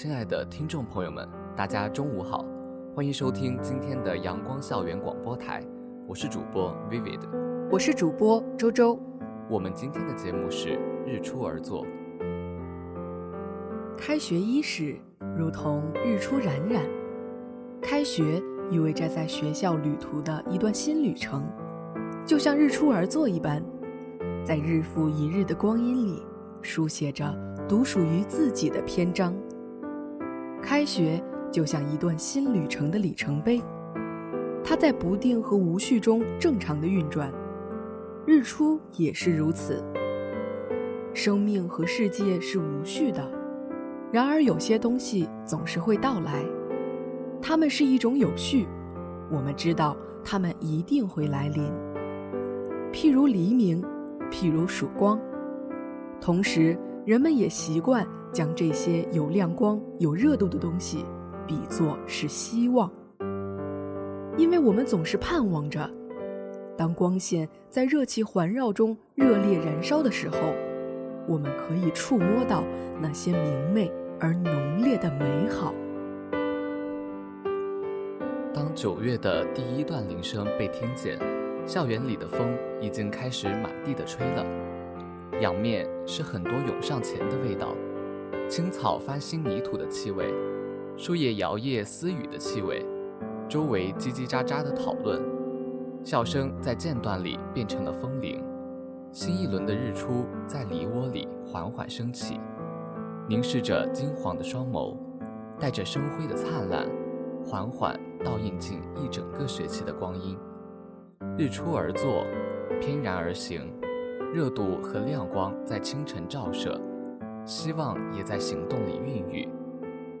亲爱的听众朋友们，大家中午好，欢迎收听今天的阳光校园广播台，我是主播 Vivid，我是主播周周。我们今天的节目是日出而作。开学伊始，如同日出冉冉，开学意味着在学校旅途的一段新旅程，就像日出而作一般，在日复一日的光阴里，书写着。独属于自己的篇章。开学就像一段新旅程的里程碑，它在不定和无序中正常的运转。日出也是如此。生命和世界是无序的，然而有些东西总是会到来，它们是一种有序，我们知道它们一定会来临。譬如黎明，譬如曙光，同时。人们也习惯将这些有亮光、有热度的东西比作是希望，因为我们总是盼望着，当光线在热气环绕中热烈燃烧的时候，我们可以触摸到那些明媚而浓烈的美好。当九月的第一段铃声被听见，校园里的风已经开始满地的吹了。仰面是很多涌上前的味道，青草翻新泥土的气味，树叶摇曳私语的气味，周围叽叽喳喳的讨论，笑声在间断里变成了风铃，新一轮的日出在梨窝里缓缓升起，凝视着金黄的双眸，带着生辉的灿烂，缓缓倒映进一整个学期的光阴，日出而作，翩然而行。热度和亮光在清晨照射，希望也在行动里孕育。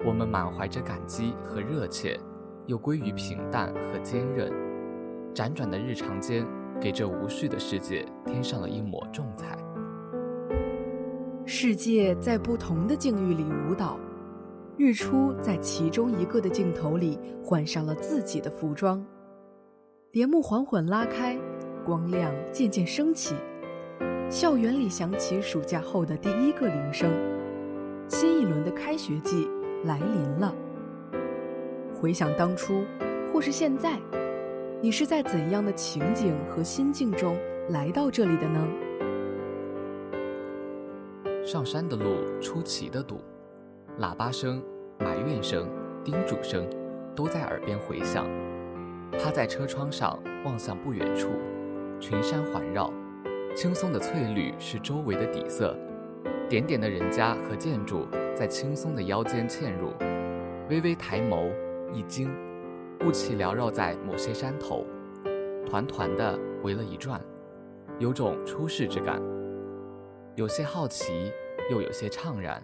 我们满怀着感激和热切，又归于平淡和坚韧。辗转的日常间，给这无序的世界添上了一抹重彩。世界在不同的境遇里舞蹈，日出在其中一个的镜头里换上了自己的服装。帘幕缓缓拉开，光亮渐渐升起。校园里响起暑假后的第一个铃声，新一轮的开学季来临了。回想当初，或是现在，你是在怎样的情景和心境中来到这里的呢？上山的路出奇的堵，喇叭声、埋怨声、叮嘱声都在耳边回响。趴在车窗上望向不远处，群山环绕。青松的翠绿是周围的底色，点点的人家和建筑在青松的腰间嵌入。微微抬眸，一惊，雾气缭绕在某些山头，团团的围了一转，有种出世之感。有些好奇，又有些怅然。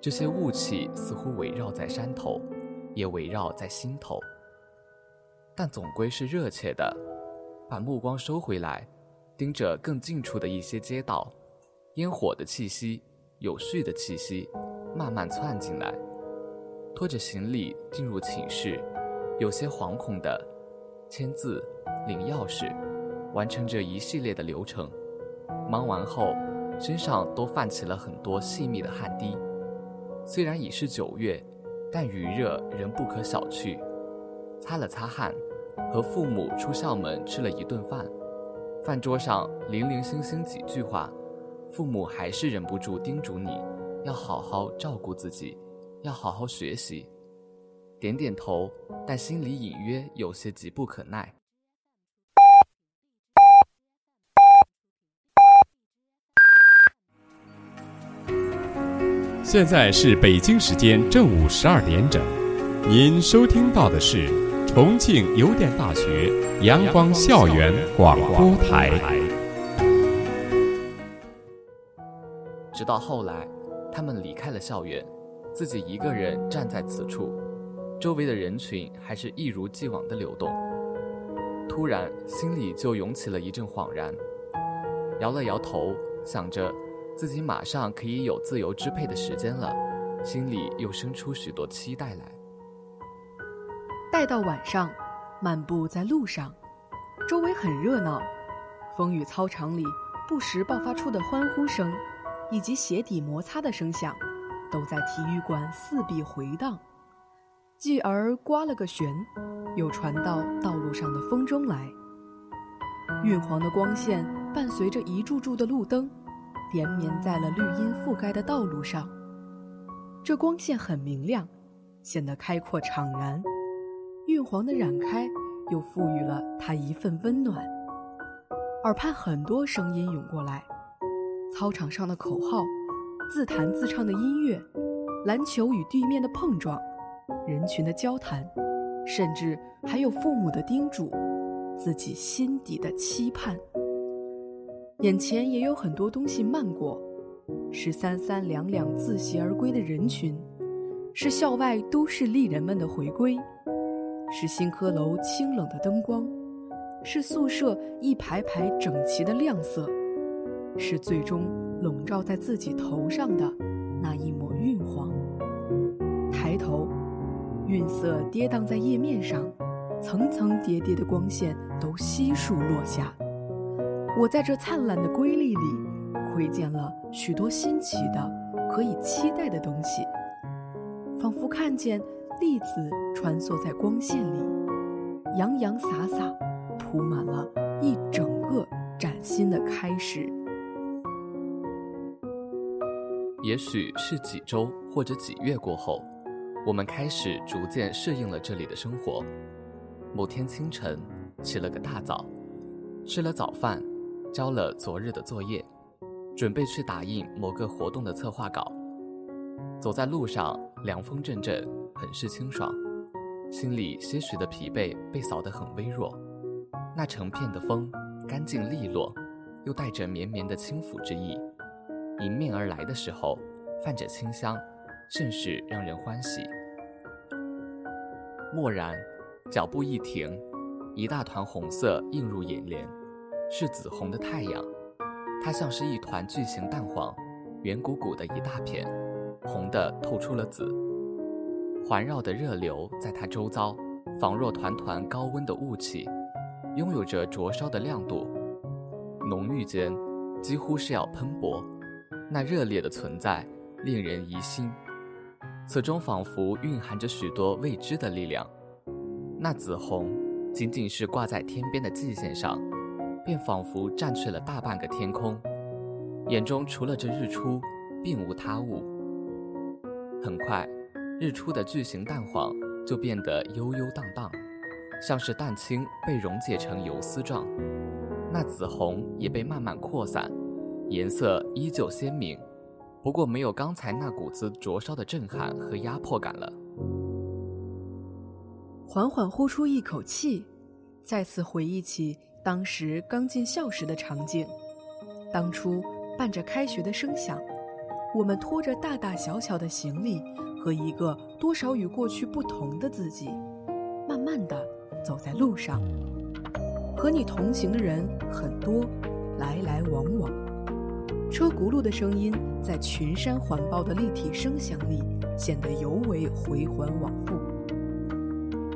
这些雾气似乎围绕在山头，也围绕在心头，但总归是热切的。把目光收回来。盯着更近处的一些街道，烟火的气息，有序的气息，慢慢窜进来。拖着行李进入寝室，有些惶恐的签字、领钥匙，完成这一系列的流程。忙完后，身上都泛起了很多细密的汗滴。虽然已是九月，但余热仍不可小觑。擦了擦汗，和父母出校门吃了一顿饭。饭桌上零零星星几句话，父母还是忍不住叮嘱你，要好好照顾自己，要好好学习。点点头，但心里隐约有些急不可耐。现在是北京时间正午十二点整，您收听到的是。重庆邮电大学阳光校园广播台。直到后来，他们离开了校园，自己一个人站在此处，周围的人群还是一如既往的流动。突然，心里就涌起了一阵恍然，摇了摇头，想着自己马上可以有自由支配的时间了，心里又生出许多期待来。待到晚上，漫步在路上，周围很热闹，风雨操场里不时爆发出的欢呼声，以及鞋底摩擦的声响，都在体育馆四壁回荡。继而刮了个旋。又传到道路上的风中来。晕黄的光线伴随着一柱柱的路灯，连绵在了绿荫覆盖的道路上。这光线很明亮，显得开阔敞然。黄的染开，又赋予了它一份温暖。耳畔很多声音涌过来：操场上的口号，自弹自唱的音乐，篮球与地面的碰撞，人群的交谈。甚至还有父母的叮嘱，自己心底的期盼。眼前也有很多东西漫过，是三三两两自习而归的人群，是校外都市丽人们的回归，是新科楼清冷的灯光，是宿舍一排排整齐的亮色，是最终笼罩在自己头上的那一抹晕黄。抬头。晕色跌宕在叶面上，层层叠叠的光线都悉数落下。我在这灿烂的瑰丽里，窥见了许多新奇的、可以期待的东西，仿佛看见粒子穿梭在光线里，洋洋洒洒，铺满了一整个崭新的开始。也许是几周或者几月过后。我们开始逐渐适应了这里的生活。某天清晨，起了个大早，吃了早饭，交了昨日的作业，准备去打印某个活动的策划稿。走在路上，凉风阵阵，很是清爽，心里些许的疲惫被扫得很微弱。那成片的风，干净利落，又带着绵绵的轻抚之意，迎面而来的时候，泛着清香。甚是让人欢喜。蓦然，脚步一停，一大团红色映入眼帘，是紫红的太阳。它像是一团巨型蛋黄，圆鼓鼓的一大片，红的透出了紫。环绕的热流在它周遭，仿若团团高温的雾气，拥有着灼烧的亮度，浓郁间几乎是要喷薄。那热烈的存在，令人疑心。此中仿佛蕴含着许多未知的力量。那紫红，仅仅是挂在天边的际线上，便仿佛占据了大半个天空。眼中除了这日出，并无他物。很快，日出的巨型蛋黄就变得悠悠荡荡，像是蛋清被溶解成油丝状。那紫红也被慢慢扩散，颜色依旧鲜明。不过没有刚才那股子灼烧的震撼和压迫感了。缓缓呼出一口气，再次回忆起当时刚进校时的场景。当初伴着开学的声响，我们拖着大大小小的行李和一个多少与过去不同的自己，慢慢的走在路上。和你同行的人很多，来来往往。车轱辘的声音在群山环抱的立体声响里显得尤为回环往复。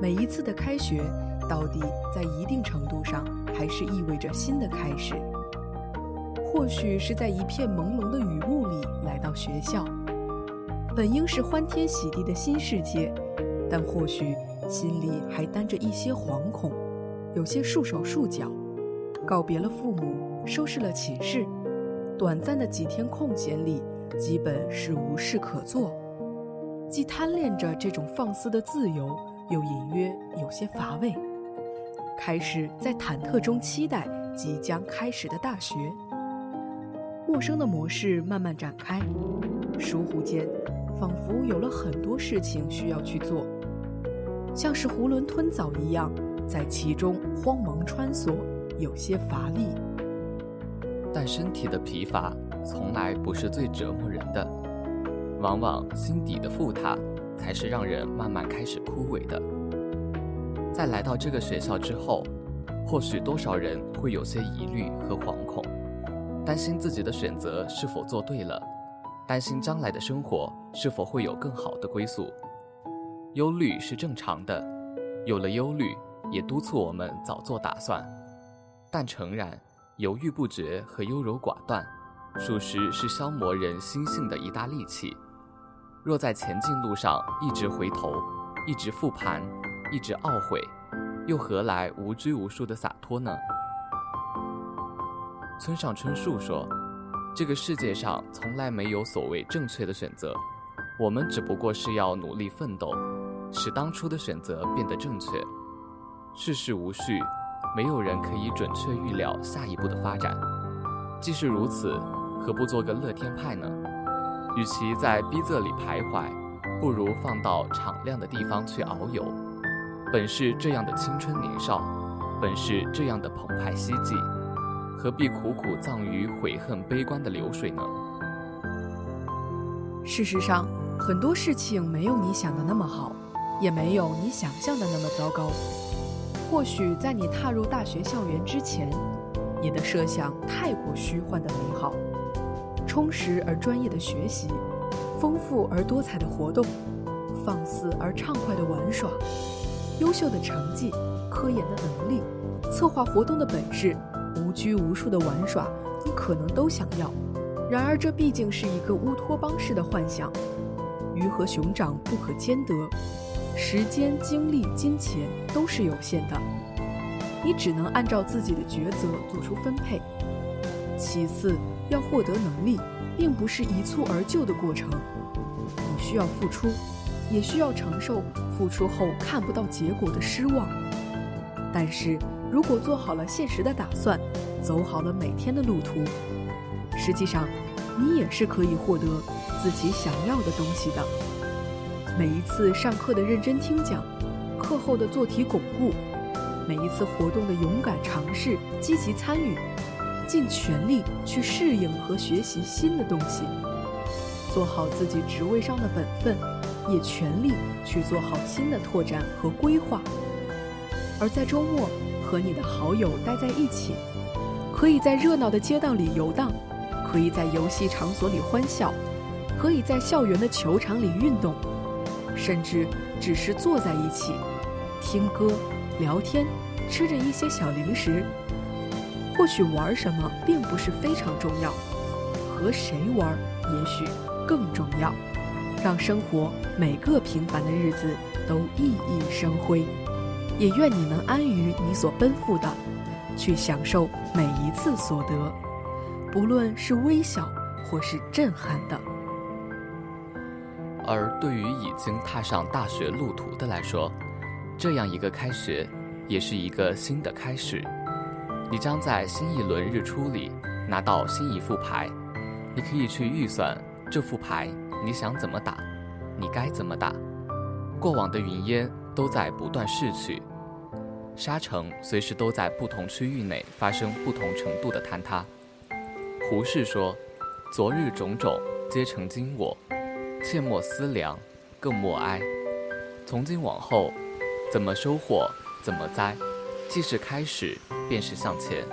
每一次的开学，到底在一定程度上还是意味着新的开始。或许是在一片朦胧的雨幕里来到学校，本应是欢天喜地的新世界，但或许心里还担着一些惶恐，有些束手束脚。告别了父母，收拾了寝室。短暂的几天空闲里，基本是无事可做，既贪恋着这种放肆的自由，又隐约有些乏味。开始在忐忑中期待即将开始的大学。陌生的模式慢慢展开，疏忽间，仿佛有了很多事情需要去做，像是囫囵吞枣一样，在其中慌忙穿梭，有些乏力。但身体的疲乏从来不是最折磨人的，往往心底的负塔才是让人慢慢开始枯萎的。在来到这个学校之后，或许多少人会有些疑虑和惶恐，担心自己的选择是否做对了，担心将来的生活是否会有更好的归宿。忧虑是正常的，有了忧虑，也督促我们早做打算。但诚然，犹豫不决和优柔寡断，属实是消磨人心性的一大利器。若在前进路上一直回头，一直复盘，一直懊悔。又何来无拘无束的洒脱呢？村上春树说：“这个世界上从来没有所谓正确的选择，我们只不过是要努力奋斗，使当初的选择变得正确。世事无序，没有人可以准确预料下一步的发展。既是如此，何不做个乐天派呢？与其在逼仄里徘徊，不如放到敞亮的地方去遨游。”本是这样的青春年少，本是这样的澎湃希冀，何必苦苦葬于悔恨悲观的流水呢？事实上，很多事情没有你想的那么好，也没有你想象的那么糟糕。或许在你踏入大学校园之前，你的设想太过虚幻的美好，充实而专业的学习，丰富而多彩的活动，放肆而畅快的玩耍。优秀的成绩、科研的能力、策划活动的本事、无拘无束的玩耍，你可能都想要。然而，这毕竟是一个乌托邦式的幻想，鱼和熊掌不可兼得，时间、精力、金钱都是有限的，你只能按照自己的抉择做出分配。其次，要获得能力，并不是一蹴而就的过程，你需要付出。也需要承受付出后看不到结果的失望，但是如果做好了现实的打算，走好了每天的路途，实际上你也是可以获得自己想要的东西的。每一次上课的认真听讲，课后的做题巩固，每一次活动的勇敢尝试、积极参与，尽全力去适应和学习新的东西，做好自己职位上的本分。也全力去做好新的拓展和规划，而在周末和你的好友待在一起，可以在热闹的街道里游荡，可以在游戏场所里欢笑，可以在校园的球场里运动，甚至只是坐在一起听歌、聊天，吃着一些小零食。或许玩什么并不是非常重要，和谁玩也许更重要。让生活每个平凡的日子都熠熠生辉，也愿你能安于你所奔赴的，去享受每一次所得，不论是微小或是震撼的。而对于已经踏上大学路途的来说，这样一个开学，也是一个新的开始。你将在新一轮日出里拿到新一副牌，你可以去预算这副牌。你想怎么打，你该怎么打。过往的云烟都在不断逝去，沙城随时都在不同区域内发生不同程度的坍塌。胡适说：“昨日种种皆成今我，切莫思量，更莫哀。从今往后，怎么收获，怎么栽，既是开始，便是向前，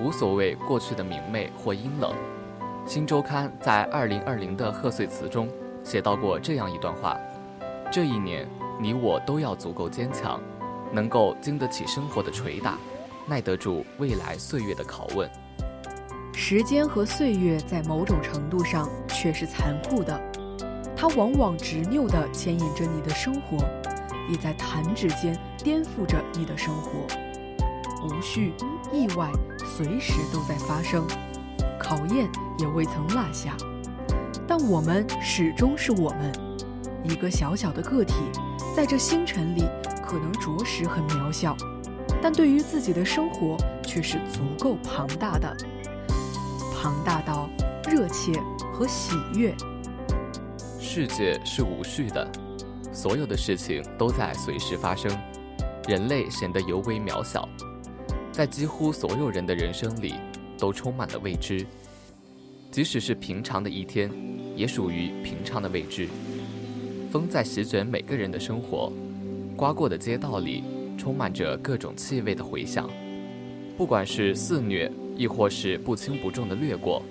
无所谓过去的明媚或阴冷。”新周刊在二零二零的贺岁词中写到过这样一段话：这一年，你我都要足够坚强，能够经得起生活的捶打，耐得住未来岁月的拷问。时间和岁月在某种程度上却是残酷的，它往往执拗地牵引着你的生活，也在弹指间颠覆着你的生活。无序、意外随时都在发生。考验也未曾落下，但我们始终是我们，一个小小的个体，在这星辰里可能着实很渺小，但对于自己的生活却是足够庞大的，庞大到热切和喜悦。世界是无序的，所有的事情都在随时发生，人类显得尤为渺小，在几乎所有人的人生里。都充满了未知。即使是平常的一天，也属于平常的未知。风在席卷每个人的生活，刮过的街道里充满着各种气味的回响。不管是肆虐，亦或是不轻不重的掠过，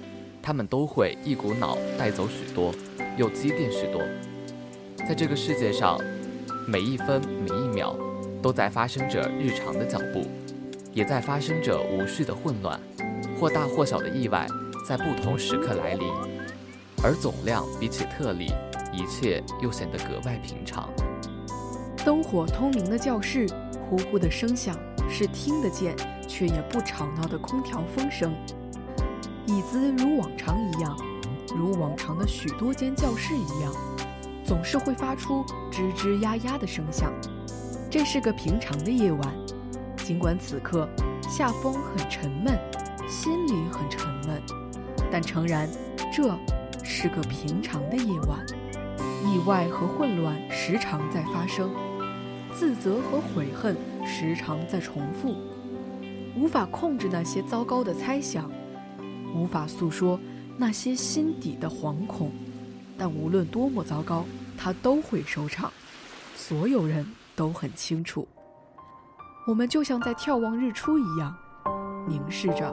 他们都会一股脑带走许多，又积淀许多。在这个世界上，每一分每一秒，都在发生着日常的脚步，也在发生着无序的混乱，或大或小的意外，在不同时刻来临。而总量比起特例，一切又显得格外平常。灯火通明的教室，呼呼的声响是听得见。却也不吵闹的空调风声，椅子如往常一样，如往常的许多间教室一样，总是会发出吱吱呀呀的声响。这是个平常的夜晚，尽管此刻夏风很沉闷，心里很沉闷，但诚然，这是个平常的夜晚。意外和混乱时常在发生，自责和悔恨时常在重复。无法控制那些糟糕的猜想，无法诉说那些心底的惶恐，但无论多么糟糕，它都会收场。所有人都很清楚，我们就像在眺望日出一样，凝视着，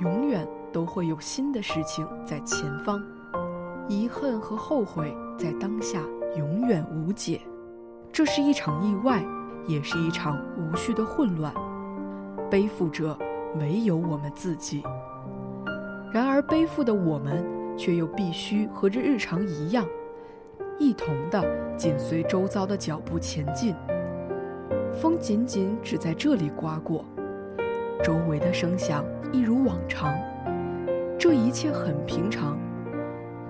永远都会有新的事情在前方。遗恨和后悔在当下永远无解。这是一场意外，也是一场无序的混乱。背负者唯有我们自己，然而背负的我们却又必须和这日常一样，一同的紧随周遭的脚步前进。风仅仅只在这里刮过，周围的声响一如往常，这一切很平常，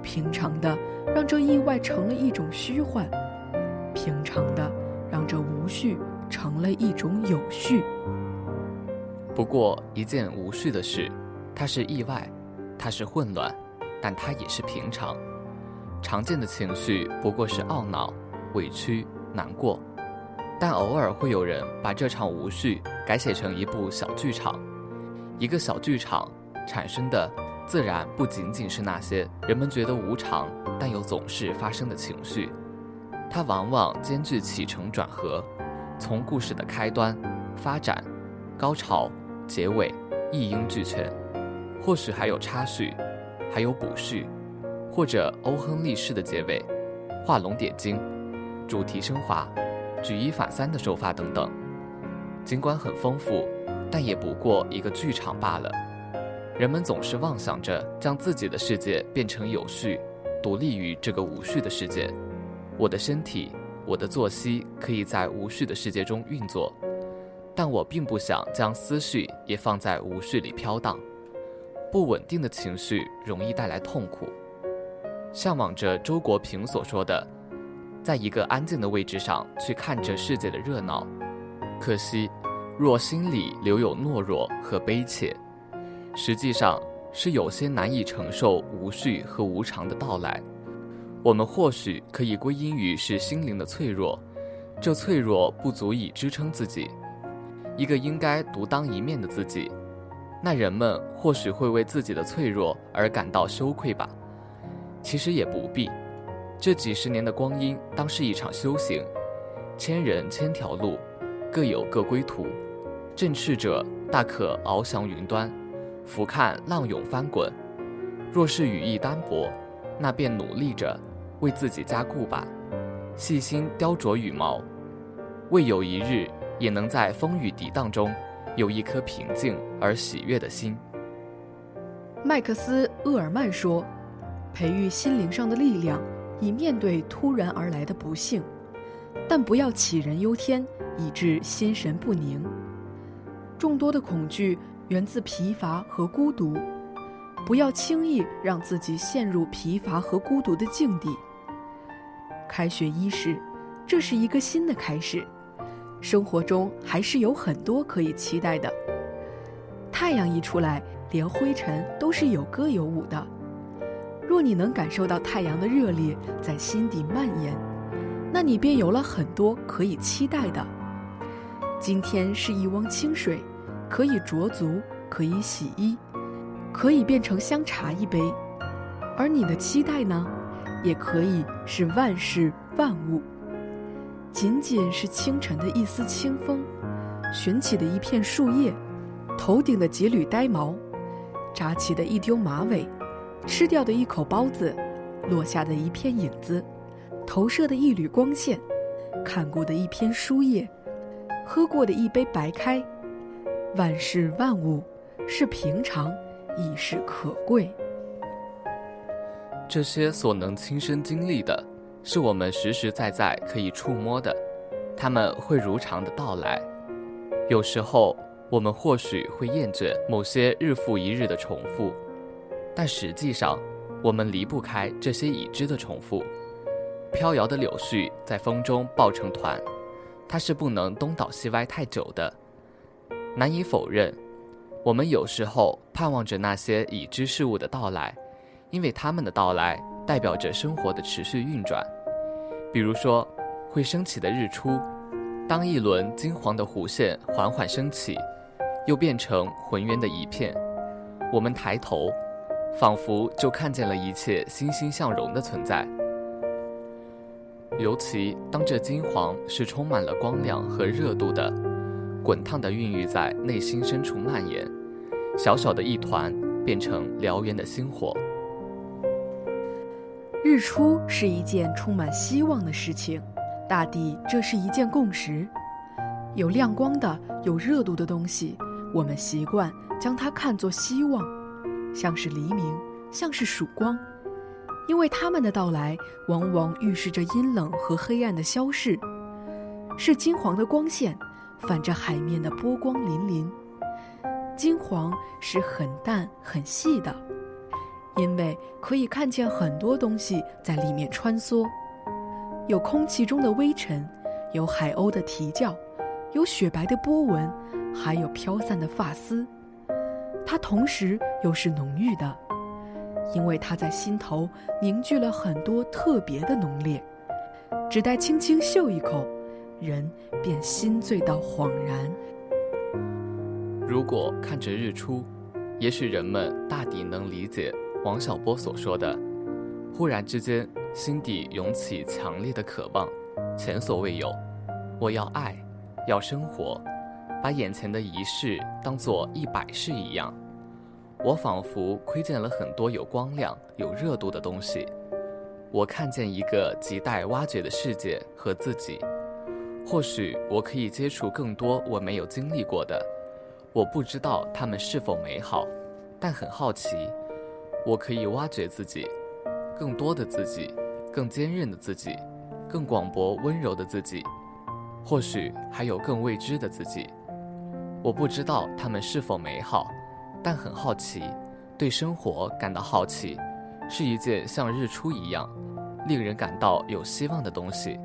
平常的让这意外成了一种虚幻，平常的让这无序成了一种有序。不过一件无序的事，它是意外，它是混乱，但它也是平常。常见的情绪不过是懊恼、委屈、难过，但偶尔会有人把这场无序改写成一部小剧场。一个小剧场产生的，自然不仅仅是那些人们觉得无常但又总是发生的情绪，它往往兼具起承转合，从故事的开端、发展、高潮。结尾一应俱全，或许还有插叙，还有补叙，或者欧亨利式的结尾，画龙点睛，主题升华，举一反三的手法等等。尽管很丰富，但也不过一个剧场罢了。人们总是妄想着将自己的世界变成有序，独立于这个无序的世界。我的身体，我的作息可以在无序的世界中运作。但我并不想将思绪也放在无序里飘荡，不稳定的情绪容易带来痛苦。向往着周国平所说的，在一个安静的位置上去看这世界的热闹。可惜，若心里留有懦弱和悲切，实际上是有些难以承受无序和无常的到来。我们或许可以归因于是心灵的脆弱，这脆弱不足以支撑自己。一个应该独当一面的自己，那人们或许会为自己的脆弱而感到羞愧吧。其实也不必，这几十年的光阴当是一场修行，千人千条路，各有各归途。振翅者大可翱翔云端，俯瞰浪涌翻滚；若是羽翼单薄，那便努力着为自己加固吧，细心雕琢羽毛，未有一日。也能在风雨涤荡中，有一颗平静而喜悦的心。麦克斯·厄尔曼说：“培育心灵上的力量，以面对突然而来的不幸，但不要杞人忧天，以致心神不宁。众多的恐惧源自疲乏和孤独，不要轻易让自己陷入疲乏和孤独的境地。开学伊始，这是一个新的开始。”生活中还是有很多可以期待的。太阳一出来，连灰尘都是有歌有舞的。若你能感受到太阳的热烈在心底蔓延，那你便有了很多可以期待的。今天是一汪清水，可以濯足，可以洗衣，可以变成香茶一杯，而你的期待呢，也可以是万事万物。仅仅是清晨的一丝清风，旋起的一片树叶，头顶的几缕呆毛，扎起的一丢马尾，吃掉的一口包子，落下的一片影子，投射的一缕光线，看过的一篇书页，喝过的一杯白开，万事万物是平常，亦是可贵。这些所能亲身经历的。是我们实实在在可以触摸的，他们会如常的到来。有时候我们或许会厌倦某些日复一日的重复，但实际上我们离不开这些已知的重复。飘摇的柳絮在风中抱成团，它是不能东倒西歪太久的。难以否认，我们有时候盼望着那些已知事物的到来，因为他们的到来。代表着生活的持续运转，比如说，会升起的日出，当一轮金黄的弧线缓缓升起，又变成浑圆的一片，我们抬头，仿佛就看见了一切欣欣向荣的存在。尤其当这金黄是充满了光亮和热度的，滚烫的孕育在内心深处蔓延，小小的一团变成燎原的星火。日出是一件充满希望的事情，大抵这是一件共识。有亮光的、有热度的东西，我们习惯将它看作希望，像是黎明，像是曙光，因为他们的到来往往预示着阴冷和黑暗的消逝。是金黄的光线，泛着海面的波光粼粼。金黄是很淡很细的。因为可以看见很多东西在里面穿梭，有空气中的微尘，有海鸥的啼叫，有雪白的波纹，还有飘散的发丝。它同时又是浓郁的，因为它在心头凝聚了很多特别的浓烈。只待轻轻嗅一口，人便心醉到恍然。如果看着日出，也许人们大抵能理解。王小波所说的：“忽然之间，心底涌起强烈的渴望，前所未有。我要爱，要生活，把眼前的一世当作一百世一样。我仿佛窥见了很多有光亮、有热度的东西。我看见一个亟待挖掘的世界和自己。或许我可以接触更多我没有经历过的。我不知道它们是否美好，但很好奇。”我可以挖掘自己，更多的自己，更坚韧的自己，更广博温柔的自己，或许还有更未知的自己。我不知道他们是否美好，但很好奇，对生活感到好奇，是一件像日出一样令人感到有希望的东西。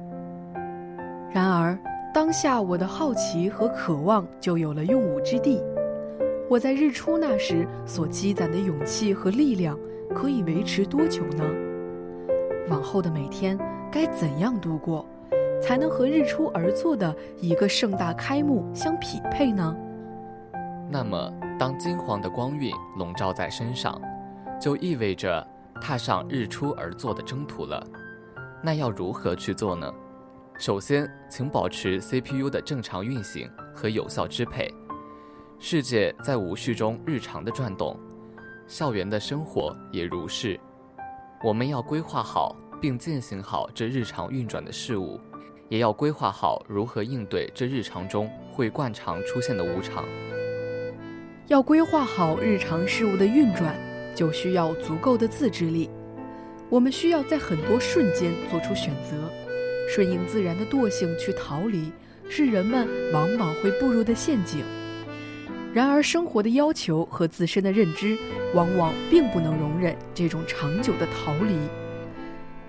然而，当下我的好奇和渴望就有了用武之地。我在日出那时所积攒的勇气和力量，可以维持多久呢？往后的每天该怎样度过，才能和日出而作的一个盛大开幕相匹配呢？那么，当金黄的光晕笼罩在身上，就意味着踏上日出而作的征途了。那要如何去做呢？首先，请保持 CPU 的正常运行和有效支配。世界在无序中日常的转动，校园的生活也如是。我们要规划好并践行好这日常运转的事物，也要规划好如何应对这日常中会惯常出现的无常。要规划好日常事物的运转，就需要足够的自制力。我们需要在很多瞬间做出选择，顺应自然的惰性去逃离，是人们往往会步入的陷阱。然而，生活的要求和自身的认知，往往并不能容忍这种长久的逃离，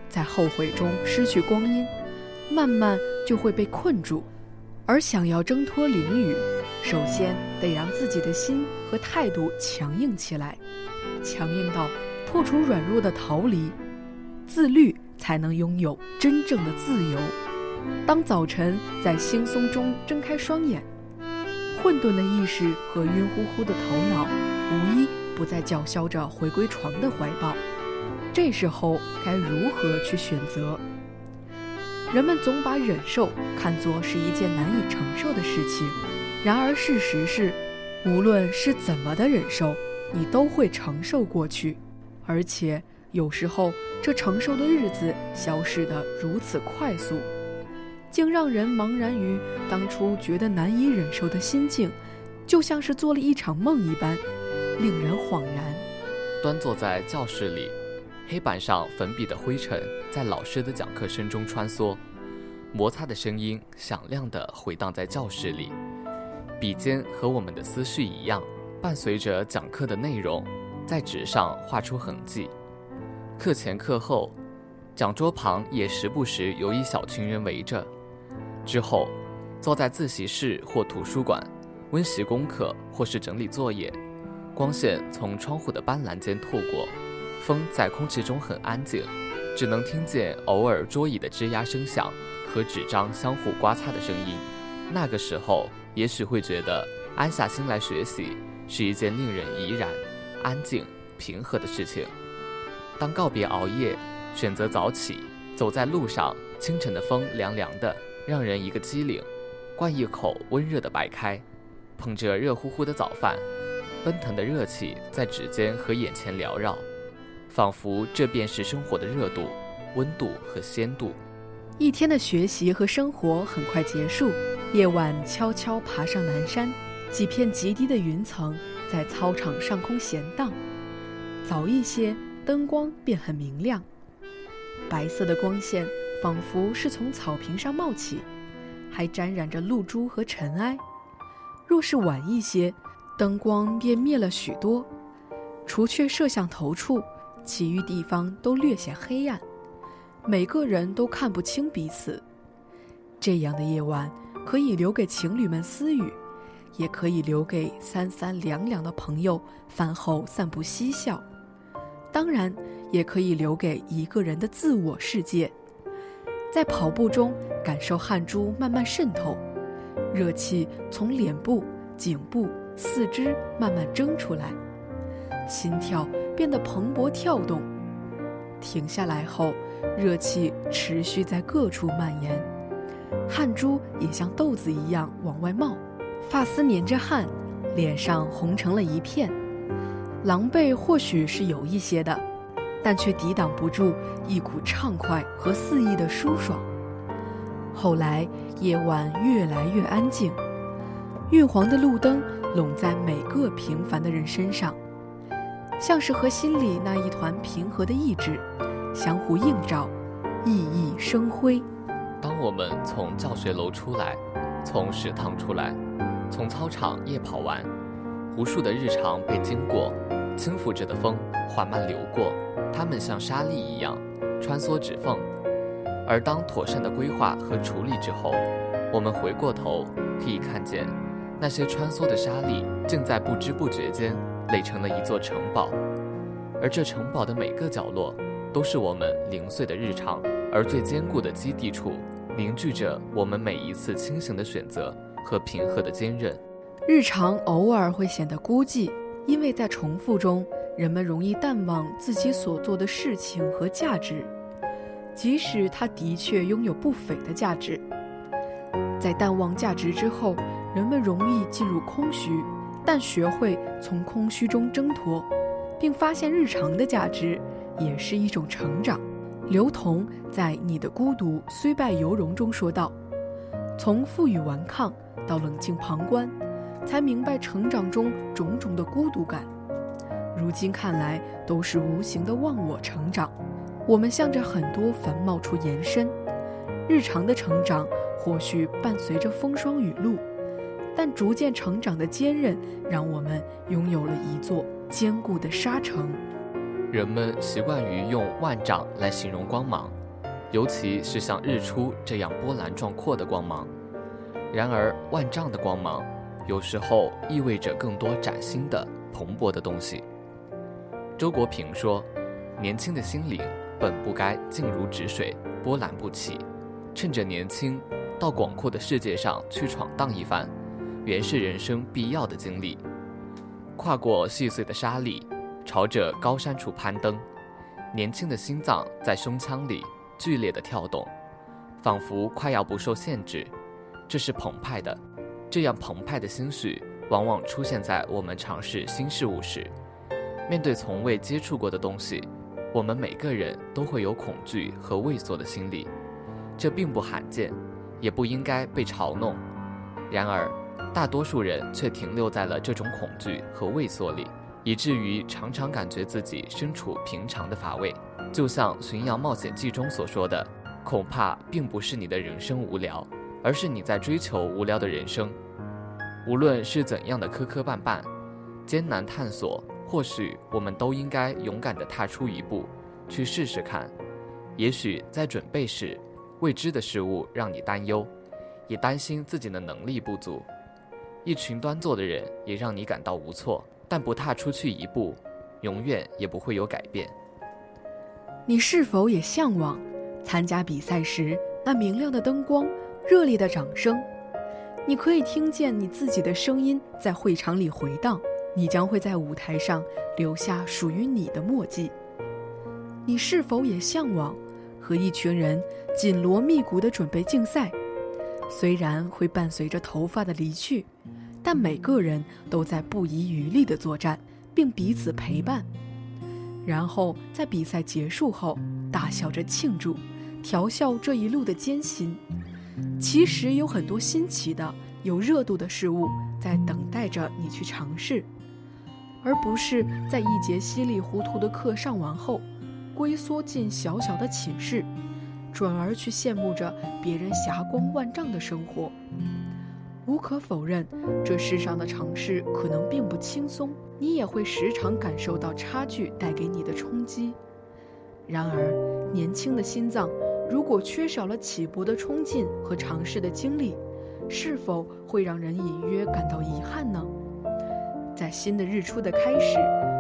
在后悔中失去光阴，慢慢就会被困住。而想要挣脱囹圄，首先得让自己的心和态度强硬起来，强硬到破除软弱的逃离，自律才能拥有真正的自由。当早晨在惺忪中睁开双眼。混沌的意识和晕乎乎的头脑，无一不在叫嚣着回归床的怀抱。这时候该如何去选择？人们总把忍受看作是一件难以承受的事情，然而事实是，无论是怎么的忍受，你都会承受过去，而且有时候这承受的日子消逝得如此快速，竟让人茫然于当初觉得难以忍受的心境，就像是做了一场梦一般，令人恍然。端坐在教室里。黑板上粉笔的灰尘在老师的讲课声中穿梭，摩擦的声音响亮地回荡在教室里。笔尖和我们的思绪一样，伴随着讲课的内容，在纸上画出痕迹。课前课后，讲桌旁也时不时有一小群人围着。之后，坐在自习室或图书馆，温习功课或是整理作业。光线从窗户的斑斓间透过。风在空气中很安静，只能听见偶尔桌椅的吱呀声响和纸张相互刮擦的声音。那个时候，也许会觉得安下心来学习是一件令人怡然、安静、平和的事情。当告别熬夜，选择早起，走在路上，清晨的风凉凉的，让人一个机灵。灌一口温热的白开，捧着热乎乎的早饭，奔腾的热气在指尖和眼前缭绕。仿佛这便是生活的热度、温度和鲜度。一天的学习和生活很快结束，夜晚悄悄爬上南山，几片极低的云层在操场上空闲荡。早一些，灯光便很明亮，白色的光线仿佛是从草坪上冒起，还沾染着露珠和尘埃。若是晚一些，灯光便灭了许多，除却摄像头处。其余地方都略显黑暗，每个人都看不清彼此。这样的夜晚可以留给情侣们私语，也可以留给三三两两的朋友饭后散步嬉笑，当然也可以留给一个人的自我世界。在跑步中感受汗珠慢慢渗透，热气从脸部、颈部、四肢慢慢蒸出来，心跳。变得蓬勃跳动，停下来后，热气持续在各处蔓延，汗珠也像豆子一样往外冒，发丝粘着汗，脸上红成了一片，狼狈或许是有一些的，但却抵挡不住一股畅快和肆意的舒爽。后来夜晚越来越安静，晕黄的路灯笼在每个平凡的人身上。像是和心里那一团平和的意志相互映照，熠熠生辉。当我们从教学楼出来，从食堂出来，从操场夜跑完，无数的日常被经过，轻拂着的风缓慢流过，它们像沙粒一样穿梭指缝。而当妥善的规划和处理之后，我们回过头可以看见，那些穿梭的沙粒竟在不知不觉间。垒成了一座城堡，而这城堡的每个角落，都是我们零碎的日常，而最坚固的基地处，凝聚着我们每一次清醒的选择和平和的坚韧。日常偶尔会显得孤寂，因为在重复中，人们容易淡忘自己所做的事情和价值，即使它的确拥有不菲的价值。在淡忘价值之后，人们容易进入空虚。但学会从空虚中挣脱，并发现日常的价值，也是一种成长。刘同在《你的孤独虽败犹荣》中说道：“从负隅顽抗到冷静旁观，才明白成长中种种的孤独感。如今看来，都是无形的忘我成长。我们向着很多繁茂处延伸，日常的成长或许伴随着风霜雨露。”但逐渐成长的坚韧，让我们拥有了一座坚固的沙城。人们习惯于用万丈来形容光芒，尤其是像日出这样波澜壮阔的光芒。然而，万丈的光芒，有时候意味着更多崭新的、蓬勃的东西。周国平说：“年轻的心灵本不该静如止水，波澜不起。趁着年轻，到广阔的世界上去闯荡一番。”原是人生必要的经历，跨过细碎的沙砾，朝着高山处攀登，年轻的心脏在胸腔里剧烈的跳动，仿佛快要不受限制。这是澎湃的，这样澎湃的心绪往往出现在我们尝试新事物时。面对从未接触过的东西，我们每个人都会有恐惧和畏缩的心理，这并不罕见，也不应该被嘲弄。然而，大多数人却停留在了这种恐惧和畏缩里。以至于常常感觉自己身处平常的乏味，就像《巡洋冒险记》中所说的，恐怕并不是你的人生无聊，而是你在追求无聊的人生。无论是怎样的磕磕绊绊、艰难探索，或许我们都应该勇敢地踏出一步，去试试看。也许在准备时，未知的事物让你担忧，也担心自己的能力不足；一群端坐的人也让你感到无措。但不踏出去一步，永远也不会有改变。你是否也向往参加比赛时那明亮的灯光、热烈的掌声？你可以听见你自己的声音在会场里回荡，你将会在舞台上留下属于你的墨迹。你是否也向往和一群人紧锣密鼓地准备竞赛？虽然会伴随着头发的离去。但每个人都在不遗余力地作战，并彼此陪伴，然后在比赛结束后大笑着庆祝，调笑这一路的艰辛。其实有很多新奇的、有热度的事物在等待着你去尝试，而不是在一节稀里糊涂的课上完后，龟缩进小小的寝室，转而去羡慕着别人霞光万丈的生活。无可否认，这世上的尝试可能并不轻松，你也会时常感受到差距带给你的冲击。然而，年轻的心脏如果缺少了起步的冲劲和尝试的经历，是否会让人隐约感到遗憾呢？在新的日出的开始，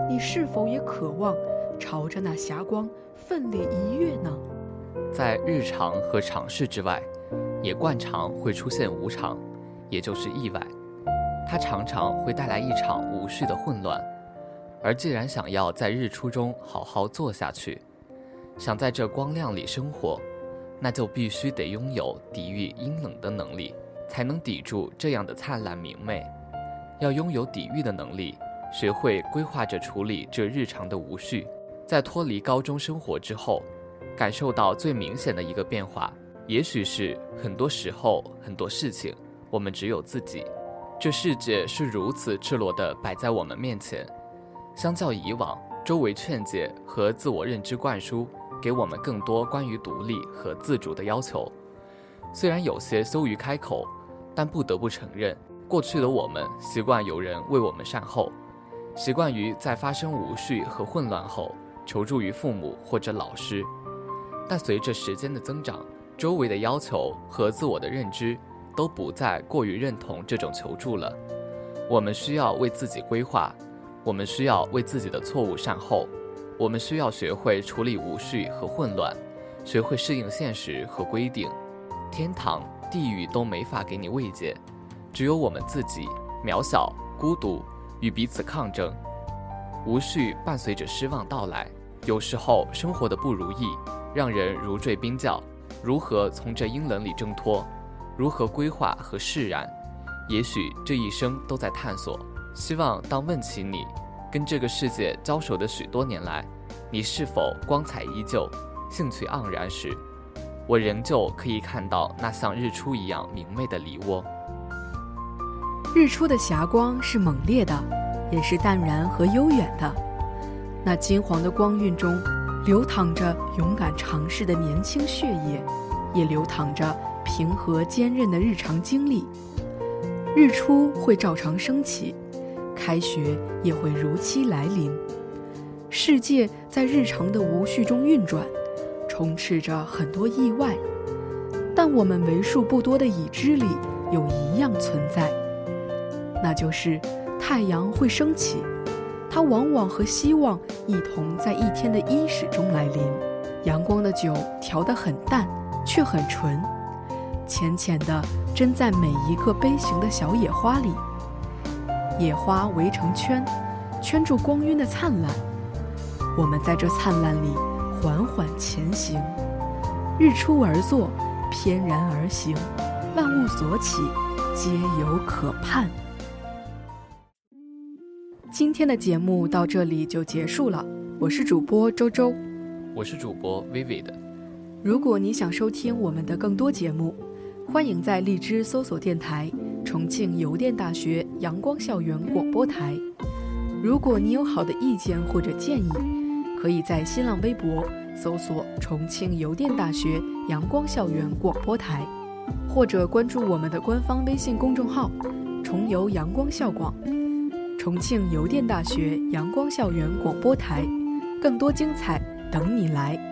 你是否也渴望朝着那霞光奋力一跃呢？在日常和尝试之外，也惯常会出现无常。也就是意外，它常常会带来一场无序的混乱。而既然想要在日出中好好做下去，想在这光亮里生活，那就必须得拥有抵御阴冷的能力，才能抵住这样的灿烂明媚。要拥有抵御的能力，学会规划着处理这日常的无序。在脱离高中生活之后，感受到最明显的一个变化，也许是很多时候很多事情。我们只有自己，这世界是如此赤裸地摆在我们面前。相较以往，周围劝解和自我认知灌输，给我们更多关于独立和自主的要求。虽然有些羞于开口，但不得不承认，过去的我们习惯有人为我们善后，习惯于在发生无序和混乱后求助于父母或者老师。但随着时间的增长，周围的要求和自我的认知。都不再过于认同这种求助了。我们需要为自己规划，我们需要为自己的错误善后，我们需要学会处理无序和混乱，学会适应现实和规定。天堂、地狱都没法给你慰藉，只有我们自己渺小、孤独与彼此抗争。无序伴随着失望到来，有时候生活的不如意让人如坠冰窖，如何从这阴冷里挣脱？如何规划和释然？也许这一生都在探索。希望当问起你，跟这个世界交手的许多年来，你是否光彩依旧、兴趣盎然时，我仍旧可以看到那像日出一样明媚的梨窝。日出的霞光是猛烈的，也是淡然和悠远的。那金黄的光晕中，流淌着勇敢尝试的年轻血液，也流淌着。平和坚韧的日常经历，日出会照常升起，开学也会如期来临。世界在日常的无序中运转，充斥着很多意外，但我们为数不多的已知里有一样存在，那就是太阳会升起。它往往和希望一同在一天的伊始中来临。阳光的酒调得很淡，却很纯。浅浅的斟在每一个杯形的小野花里，野花围成圈，圈住光晕的灿烂。我们在这灿烂里缓缓前行。日出而作，翩然而行，万物所起，皆有可盼。今天的节目到这里就结束了，我是主播周周，我是主播 Vivid。如果你想收听我们的更多节目，欢迎在荔枝搜索电台“重庆邮电大学阳光校园广播台”。如果你有好的意见或者建议，可以在新浪微博搜索“重庆邮电大学阳光校园广播台”，或者关注我们的官方微信公众号“重邮阳光校广”。重庆邮电大学阳光校园广播台，更多精彩等你来。